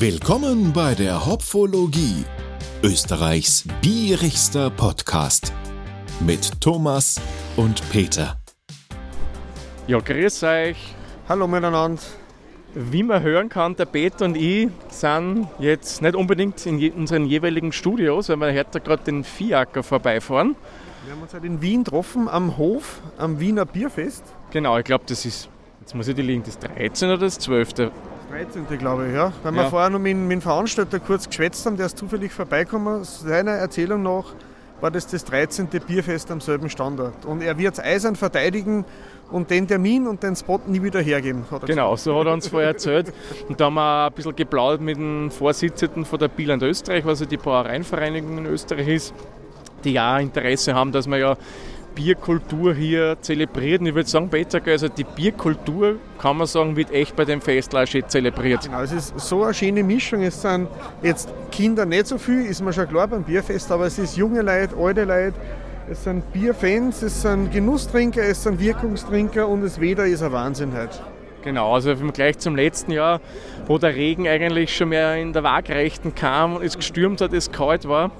Willkommen bei der Hopfologie, Österreichs bierigster Podcast mit Thomas und Peter. Ja, grüß euch. Hallo miteinander. Wie man hören kann, der Peter und ich sind jetzt nicht unbedingt in unseren jeweiligen Studios, weil wir heute gerade den Viacker vorbeifahren. Wir haben uns halt in Wien getroffen, am Hof, am Wiener Bierfest. Genau, ich glaube, das ist, jetzt muss ich die liegen, das 13. oder das 12. 13. glaube ich, ja. Weil Ja. wir vorher noch mit, mit dem Veranstalter kurz geschwätzt haben, der ist zufällig vorbeigekommen. Seiner Erzählung nach war das das 13. Bierfest am selben Standort. Und er wird es eisern verteidigen und den Termin und den Spot nie wieder hergeben. Er Genau, so hat er uns vorher erzählt. Und da haben wir ein bisschen geplaudert mit dem Vorsitzenden von der Bieland Österreich, was ja die Brauereienvereinigung in Österreich ist, die ja auch Interesse haben, dass man ja Bierkultur hier zelebriert. Und ich würde sagen, Peter, gell, also die Bierkultur, kann man sagen, wird echt bei dem Fest auch schön zelebriert. Genau, es ist so eine schöne Mischung. Es sind jetzt Kinder nicht so viel, ist mir schon klar beim Bierfest, aber es ist junge Leute, alte Leute, es sind Bierfans, es sind Genusstrinker, es sind Wirkungstrinker und das Wetter ist ein Wahnsinn heute. Genau, also im Vergleich zum letzten Jahr, wo der Regen eigentlich schon mehr in der Waagrechten kam und es gestürmt hat, es kalt war,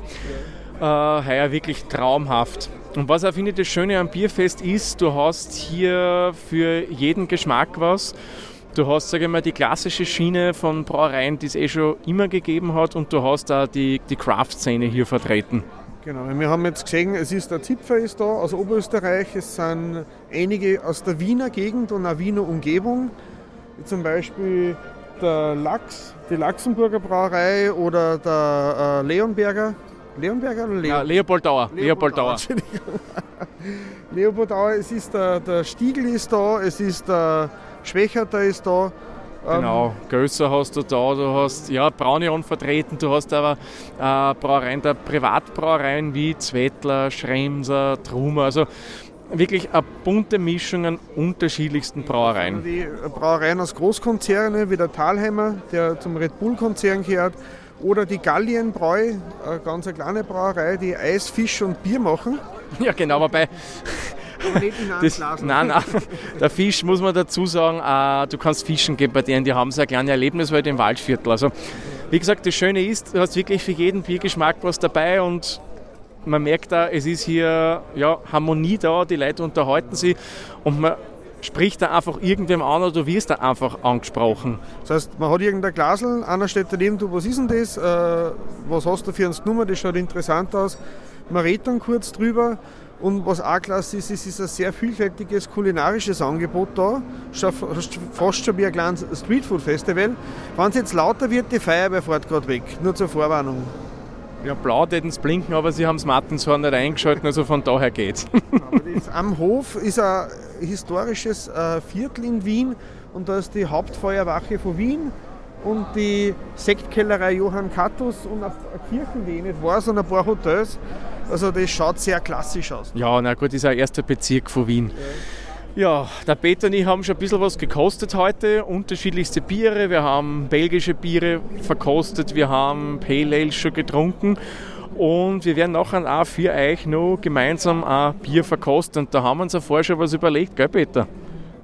äh, heuer wirklich traumhaft. Und was auch finde ich das Schöne am Bierfest ist, du hast hier für jeden Geschmack was. Du hast, sage ich mal, die klassische Schiene von Brauereien, die es eh schon immer gegeben hat und du hast da die, die Craft-Szene hier vertreten. Genau, wir haben jetzt gesehen, es ist der Zipfer ist da aus Oberösterreich, es sind einige aus der Wiener Gegend und der Wiener Umgebung, wie zum Beispiel der Lachs, die Laxenburger Brauerei oder der äh, Leonberger. Leonberger oder Leon? Ja, Leopoldauer. Leopoldauer. Leopoldauer, es ist der, der Stiegel ist da, es ist der Schwächerter ist da. Ähm, Genau, Gösser hast du da, du hast ja Braunion vertreten, du hast aber äh, Brauereien der Privatbrauereien wie Zwettler, Schremser, Trumer, also wirklich eine bunte Mischung an unterschiedlichsten Brauereien. Die Brauereien aus Großkonzernen wie der Thalheimer, der zum Red Bull-Konzern gehört, oder die Gallienbräu, eine ganz eine kleine Brauerei, die Eis, Fisch und Bier machen. Ja genau, wobei das, nein, nein, der Fisch muss man dazu sagen, äh, du kannst fischen gehen bei denen, die haben so eine kleine Erlebniswelt im Waldviertel. Also wie gesagt, das Schöne ist, du hast wirklich für jeden Biergeschmack was dabei und man merkt da, es ist hier ja, Harmonie da, die Leute unterhalten sich und man spricht da einfach irgendwem an oder du wirst da einfach angesprochen. Das heißt, man hat irgendein Glasel, einer steht daneben, du, was ist denn das? Äh, was hast du für eine Nummer? Das schaut interessant aus. Man redet dann kurz drüber. Und was auch klasse ist, es ist ein sehr vielfältiges kulinarisches Angebot da. Fast- schon wie ein kleines Streetfood-Festival. Wenn es jetzt lauter wird, die Feuerwehr fährt gerade weg. Nur zur Vorwarnung. Ja, blau täten es blinken, aber sie haben das Martinshorn nicht eingeschaltet, also von daher geht's. Aber das am Hof ist ein historisches äh, Viertel in Wien und da ist die Hauptfeuerwache von Wien und die Sektkellerei Johann Kattus und eine eine Kirche, die ich nicht weiß, und ein paar Hotels. Also das schaut sehr klassisch aus. Ja, na gut, ist ein erster Bezirk von Wien. Ja, der Peter und ich haben schon ein bisschen was gekostet heute. Unterschiedlichste Biere. Wir haben belgische Biere verkostet, wir haben Pale Ale schon getrunken. Und wir werden nachher auch für euch noch gemeinsam ein Bier verkosten. Und da haben wir uns ja vorher schon was überlegt, gell Peter?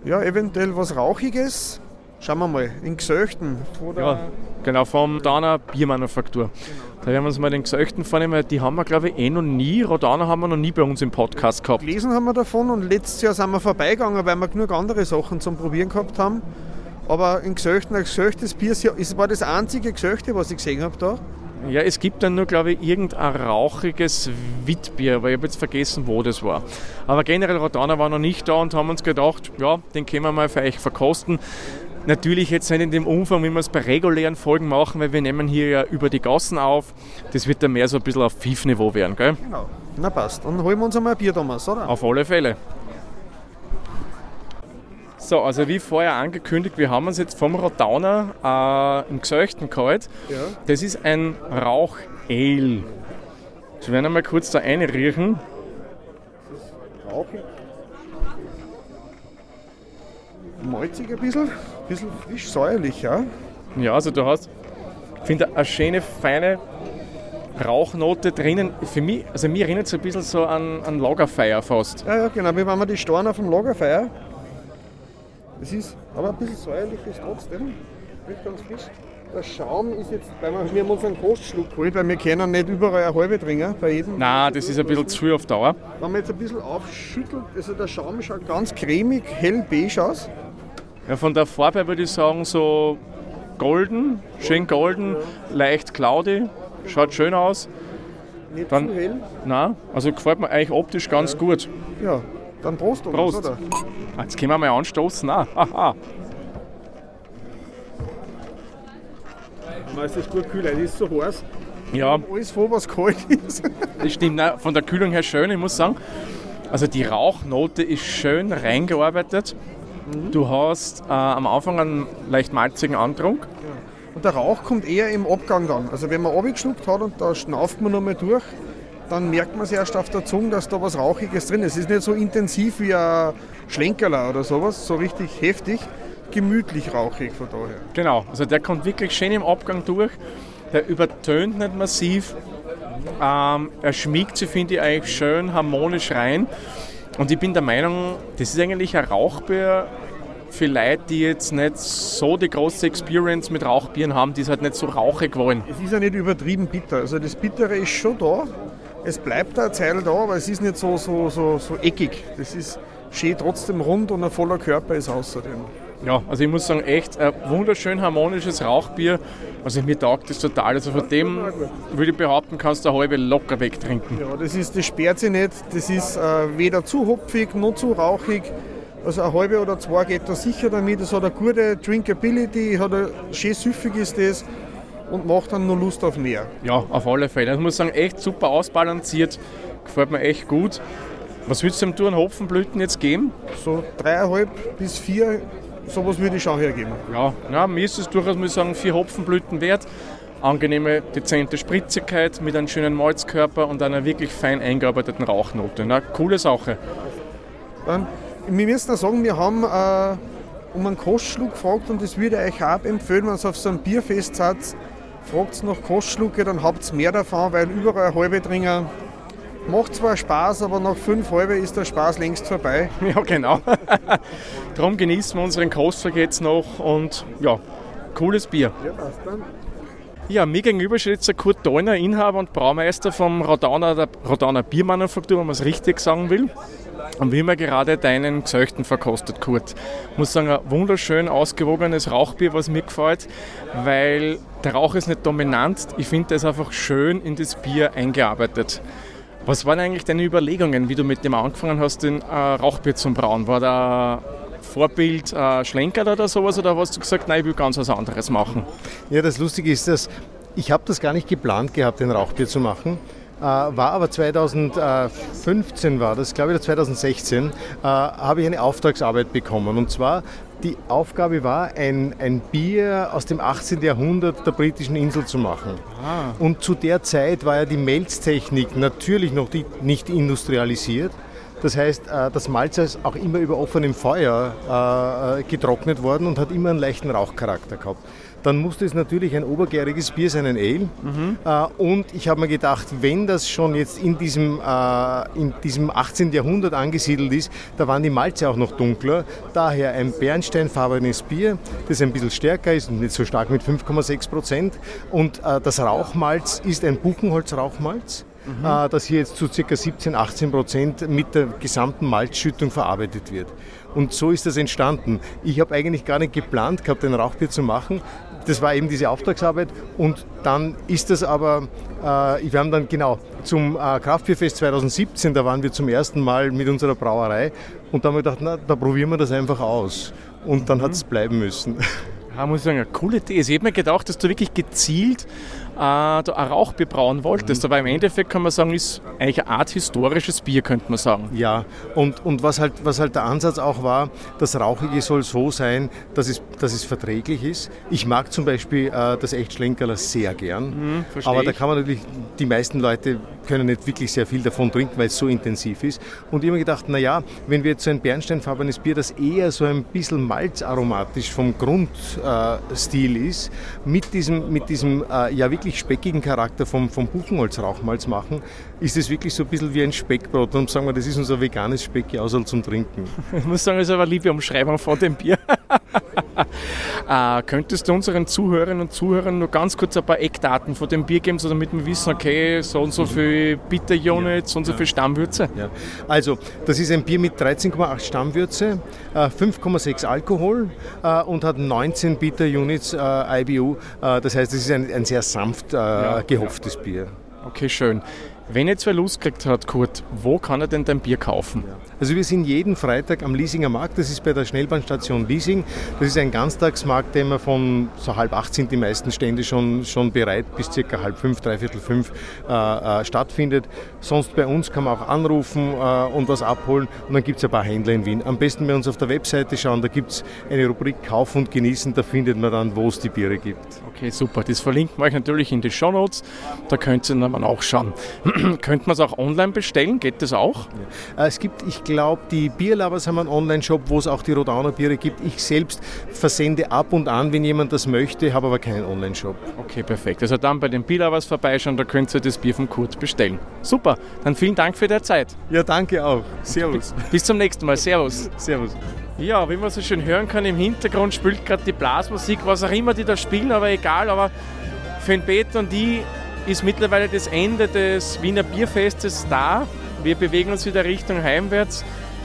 Ja, eventuell was Rauchiges. Schauen wir mal, in Gesöchten. Ja, genau, vom Rodana Biermanufaktur. Da werden wir uns mal den Gesöchten vornehmen. Die haben wir, glaube ich, eh noch nie. Rodana haben wir noch nie bei uns im Podcast gehabt. Gelesen haben wir davon und letztes Jahr sind wir vorbeigegangen, weil wir genug andere Sachen zum Probieren gehabt haben. Aber in Gesöchten, ein gesöchtes Bier, es war das einzige Gesöchte, was ich gesehen habe da. Ja, es gibt dann nur, glaube ich, irgendein rauchiges Witbier, aber ich habe jetzt vergessen, wo das war. Aber generell, Rodana war noch nicht da und haben uns gedacht, ja, den können wir mal für euch verkosten. Natürlich jetzt nicht in dem Umfang, wie wir es bei regulären Folgen machen, weil wir nehmen hier ja über die Gassen auf. Das wird dann mehr so ein bisschen auf Pfiff-Niveau werden, gell? Genau. Na passt. Dann holen wir uns einmal ein Bier, Thomas, oder? Auf alle Fälle. So, also wie vorher angekündigt, wir haben uns jetzt vom Rodauner äh, im Gesöchten geholt. Ja. Das ist ein Rauch-Ale. Wir werden einmal kurz da einriechen. Rauchig. Malzig ein bisschen. Ein bisschen frisch säuerlich, ja. Ja, also du hast, ich finde, eine schöne, feine Rauchnote drinnen. Für mich, also mir erinnert es ein bisschen so an, an Lagerfeuer fast. Ja, ja, genau. Wie wenn wir die Storn auf dem Lagerfeuer. Es ist aber ein bisschen säuerlich ist trotzdem. Nicht ganz frisch. der Schaum ist jetzt, weil wir, wir haben uns einen Kostschluck geholt, weil wir können nicht überall eine halbe trinken, bei jedem. Nein, das ist ein bisschen zu viel auf Dauer. Wenn man jetzt ein bisschen aufschüttelt, also der Schaum schaut ganz cremig, hell beige aus. Ja, von der Farbe würde ich sagen so golden, schön golden, leicht cloudy, schaut schön aus. Nicht Dann- zu hell. Nein, also gefällt mir eigentlich optisch ganz gut. Ja, dann Prost, Thomas, Prost. oder? Ah, Jetzt können wir mal anstoßen. Haha. Nein, es ist gut kühl, es ist so heiß. Ja, Alles vor, was kalt ist. das stimmt. Nein, von der Kühlung her schön, ich muss sagen. Also die Rauchnote ist schön reingearbeitet. Du hast äh, am Anfang einen leicht malzigen Antrunk. Und der Rauch kommt eher im Abgang dann. Also wenn man abgeschluckt hat und da schnauft man nochmal durch, dann merkt man es erst auf der Zunge, dass da was Rauchiges drin ist. Es ist nicht so intensiv wie ein Schlenkerler oder sowas, so richtig heftig, gemütlich rauchig von daher. Genau, also der kommt wirklich schön im Abgang durch. Der übertönt nicht massiv. Ähm, er schmiegt sich, finde ich, eigentlich schön harmonisch rein. Und ich bin der Meinung, das ist eigentlich ein Rauchbier für Leute, die jetzt nicht so die große Experience mit Rauchbieren haben, die es halt nicht so rauchig wollen. Es ist ja nicht übertrieben bitter. Also das Bittere ist schon da. Es bleibt eine Zeit da, aber es ist nicht so, so, so, so eckig. Das ist schön trotzdem rund und ein voller Körper ist außerdem. Ja, also ich muss sagen, echt ein wunderschön harmonisches Rauchbier. Also mir taugt das total. Also von dem würde ich behaupten, kannst du eine halbe locker wegtrinken. Ja, das, ist, das sperrt sich nicht. Das ist äh, weder zu hopfig noch zu rauchig. Also eine halbe oder zwei geht da sicher damit. Es hat eine gute Drinkability, hat ein, schön süffig ist das und macht dann nur Lust auf mehr. Ja, auf alle Fälle. Ich muss sagen, echt super ausbalanciert. Gefällt mir echt gut. Was würdest du dem Touren Hopfenblüten jetzt geben? So dreieinhalb bis vier, sowas würde ich schon hergeben. Ja, ja mir ist es durchaus, muss ich sagen, vier Hopfenblüten wert. Angenehme, dezente Spritzigkeit mit einem schönen Malzkörper und einer wirklich fein eingearbeiteten Rauchnote. Na, coole Sache. Dann, wir müssen auch sagen, wir haben äh, um einen Kostschluck gefragt und das würde ich euch auch empfehlen, wenn ihr auf so einem Bierfest seid, fragt nach Kostschlucke, dann habt ihr mehr davon, weil überall eine halbe trinken. Macht zwar Spaß, aber nach fünf halbe ist der Spaß längst vorbei. Ja, genau. Darum genießen wir unseren Kostschluck jetzt noch und ja, cooles Bier. Ja, passt dann. Ja, mir gegenüber steht jetzt der Kurt Dollner, Inhaber und Braumeister vom Rodauner, der Rodauner Biermanufaktur, wenn man es richtig sagen will. Und wir haben gerade deinen Gesöchten verkostet, Kurt. Ich muss sagen, ein wunderschön ausgewogenes Rauchbier, was mir gefällt, weil der Rauch ist nicht dominant. Ich finde, ist einfach schön in das Bier eingearbeitet. Was waren eigentlich deine Überlegungen, wie du mit dem angefangen hast, den äh, Rauchbier zu brauen? War da Vorbild äh, Schlenker oder sowas oder hast du gesagt, nein, ich will ganz was anderes machen? Ja, das Lustige ist, dass ich habe das gar nicht geplant gehabt, den Rauchbier zu machen. Äh, war aber 2015 war das, glaube ich, oder 2016, äh, habe ich eine Auftragsarbeit bekommen. Und zwar, die Aufgabe war, ein, ein Bier aus dem 18. Jahrhundert der britischen Insel zu machen. Und zu der Zeit war ja die Melztechnik natürlich noch die, nicht industrialisiert. Das heißt, äh, das Malz ist auch immer über offenem Feuer äh, getrocknet worden und hat immer einen leichten Rauchcharakter gehabt. Dann musste es natürlich ein obergäriges Bier sein, ein Ale. Äh, Und ich habe mir gedacht, wenn das schon jetzt in diesem, äh, in diesem 18. Jahrhundert angesiedelt ist, da waren die Malze auch noch dunkler. Daher ein bernsteinfarbenes Bier, das ein bisschen stärker ist und nicht so stark mit 5,6 Prozent. Und äh, das Rauchmalz ist ein Buchenholz-Rauchmalz äh, das hier jetzt zu ca. 17, 18 Prozent mit der gesamten Malzschüttung verarbeitet wird. Und so ist das entstanden. Ich habe eigentlich gar nicht geplant gehabt, ein Rauchbier zu machen. Das war eben diese Auftragsarbeit und dann ist das aber, äh, wir haben dann genau zum äh, Kraftbierfest 2017, da waren wir zum ersten Mal mit unserer Brauerei und da haben wir gedacht, na, da probieren wir das einfach aus. Und dann hat es bleiben müssen. Ja, muss ich sagen, eine coole Idee. Ich hätte mir gedacht, dass du wirklich gezielt da ein Rauchbier brauen wolltest, aber im Endeffekt kann man sagen, ist eigentlich eine Art historisches Bier, könnte man sagen. Ja, und, und was, halt, was halt der Ansatz auch war, das Rauchige soll so sein, dass es, dass es verträglich ist. Ich mag zum Beispiel äh, das Echtschlenkerler sehr gern, versteh aber da kann man natürlich, die meisten Leute können nicht wirklich sehr viel davon trinken, weil es so intensiv ist. Und ich habe mir gedacht, naja, wenn wir jetzt so ein bernsteinfarbenes Bier, das eher so ein bisschen malzaromatisch vom Grundstil ist, mit diesem, mit diesem äh, ja wirklich speckigen Charakter vom, vom Buchenholzrauchmalz machen, ist es wirklich so ein bisschen wie ein Speckbrot. Und sagen wir, das ist unser veganes Speck, außer zum Trinken. Ich muss sagen, das ist aber liebe Umschreibung von dem Bier. Äh, könntest du unseren Zuhörerinnen und Zuhörern nur ganz kurz ein paar Eckdaten von dem Bier geben, so damit wir wissen, okay, so und so viel Bitter-Units, so und so viel Stammwürze? Ja. Also, das ist ein Bier mit 13,8 Stammwürze, 5,6 äh, Alkohol äh, und hat 19 Bitter-Units äh, IBU. Das heißt, es ist ein, ein sehr sanft ja, gehopftes ja. Bier. Okay, schön. Wenn jetzt wer Lust gekriegt hat, Kurt, wo kann er denn dein Bier kaufen? Also wir sind jeden Freitag am Leasinger Markt, das ist bei der Schnellbahnstation Leasing. Das ist ein Ganztagsmarkt, der immer von so halb acht sind die meisten Stände schon, schon bereit, bis circa halb fünf, dreiviertel fünf äh, äh, stattfindet. Sonst bei uns kann man auch anrufen äh, und was abholen und dann gibt es ein paar Händler in Wien. Am besten bei uns auf der Webseite schauen, da gibt es eine Rubrik Kauf und Genießen, da findet man dann, wo es die Biere gibt. Okay, super. Das verlinken wir euch natürlich in die Show Notes, da könnt ihr dann auch schauen. Könnte man es auch online bestellen? Geht das auch? Ja. Äh, es gibt, ich glaube, die Bierlabers haben einen Online-Shop, wo es auch die Rodauner Biere gibt. Ich selbst versende ab und an, wenn jemand das möchte, habe aber keinen Online-Shop. Okay, perfekt. Also dann bei den Bierlabers vorbeischauen, da könnt ihr das Bier vom Kurt bestellen. Super, dann vielen Dank für deine Zeit. Ja, danke auch. Servus. Bis zum nächsten Mal. Servus. Servus. Ja, wie man so schön hören kann, im Hintergrund spielt gerade die Blasmusik, was auch immer die da spielen, aber egal. Aber für den Peter und die ist mittlerweile das Ende des Wiener Bierfestes da. Wir bewegen uns wieder Richtung heimwärts.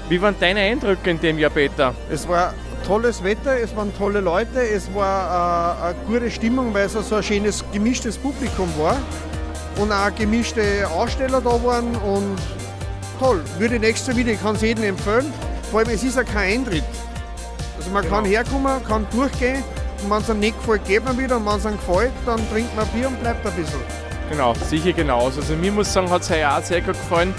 Wie waren deine Eindrücke in dem Jahr, Peter? Es war tolles Wetter, es waren tolle Leute, es war äh, eine gute Stimmung, weil es so ein schönes gemischtes Publikum war und auch gemischte Aussteller da waren und toll. Würde nächstes wieder, ich kann es jedem empfehlen. Vor allem, es ist ja kein Eintritt. Also man genau. kann herkommen, kann durchgehen und wenn es einem nicht gefällt, geht man wieder und wenn es einem gefällt, dann trinkt man Bier und bleibt ein bisschen. Genau, sicher genauso. Also mir muss sagen, hat es heuer auch sehr gut gefallen.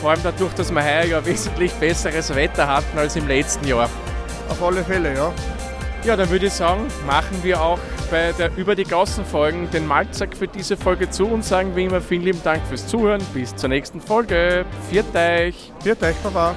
Vor allem dadurch, dass wir heuer ja wesentlich besseres Wetter hatten als im letzten Jahr. Auf alle Fälle, ja. Ja, dann würde ich sagen, machen wir auch bei der Über die Gassen Folgen den Malzack für diese Folge zu und sagen wie immer vielen lieben Dank fürs Zuhören. Bis zur nächsten Folge. Viert euch. Viert euch, Baba.